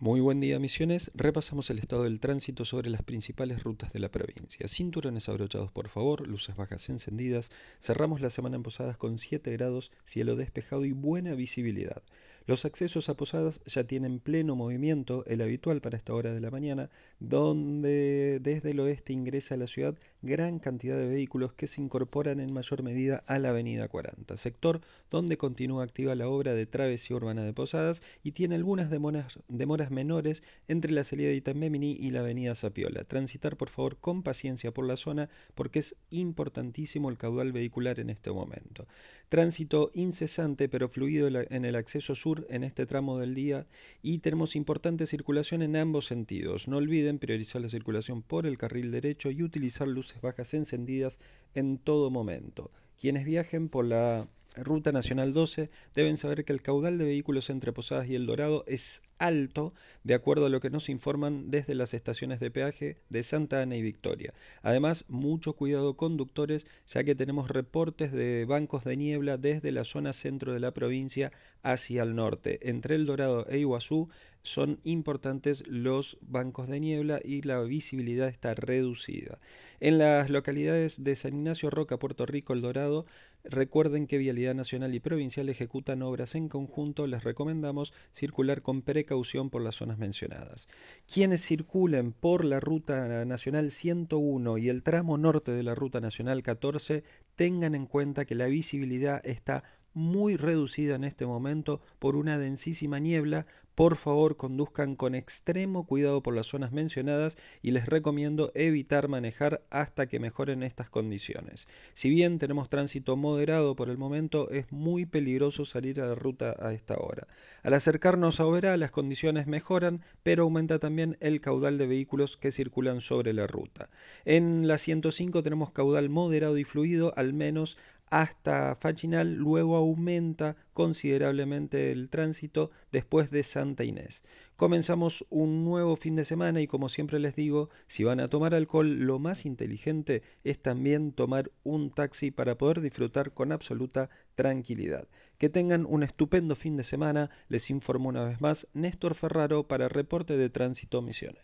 Muy buen día, Misiones. Repasamos el estado del tránsito sobre las principales rutas de la provincia. Cinturones abrochados, por favor, luces bajas encendidas. Cerramos la semana en Posadas con 7 grados, cielo despejado y buena visibilidad. Los accesos a Posadas ya tienen pleno movimiento, el habitual para esta hora de la mañana, donde desde el oeste ingresa a la ciudad gran cantidad de vehículos que se incorporan en mayor medida a la avenida 40, sector donde continúa activa la obra de travesía urbana de Posadas y tiene algunas demoras, demoras menores entre la salida de Itambemini y la avenida Sapiola. Transitar por favor con paciencia por la zona porque es importantísimo el caudal vehicular en este momento. Tránsito incesante pero fluido en el acceso sur en este tramo del día y tenemos importante circulación en ambos sentidos. No olviden priorizar la circulación por el carril derecho y utilizar luces bajas encendidas en todo momento. Quienes viajen por la Ruta Nacional 12 deben saber que el caudal de vehículos entre Posadas y El Dorado es alto, de acuerdo a lo que nos informan desde las estaciones de peaje de Santa Ana y Victoria. Además, mucho cuidado conductores, ya que tenemos reportes de bancos de niebla desde la zona centro de la provincia hacia el norte. Entre El Dorado e Iguazú son importantes los bancos de niebla y la visibilidad está reducida. En las localidades de San Ignacio Roca, Puerto Rico, El Dorado, recuerden que Vialidad Nacional y Provincial ejecutan obras en conjunto, les recomendamos circular con precaución por las zonas mencionadas. Quienes circulen por la Ruta Nacional 101 y el tramo norte de la Ruta Nacional 14, tengan en cuenta que la visibilidad está muy reducida en este momento por una densísima niebla. Por favor, conduzcan con extremo cuidado por las zonas mencionadas y les recomiendo evitar manejar hasta que mejoren estas condiciones. Si bien tenemos tránsito moderado por el momento, es muy peligroso salir a la ruta a esta hora. Al acercarnos a Oberá, las condiciones mejoran, pero aumenta también el caudal de vehículos que circulan sobre la ruta. En la 105 tenemos caudal moderado y fluido, al menos hasta Fachinal, luego aumenta considerablemente el tránsito después de Santa Inés. Comenzamos un nuevo fin de semana y como siempre les digo, si van a tomar alcohol, lo más inteligente es también tomar un taxi para poder disfrutar con absoluta tranquilidad. Que tengan un estupendo fin de semana, les informo una vez más Néstor Ferraro para Reporte de Tránsito Misiones.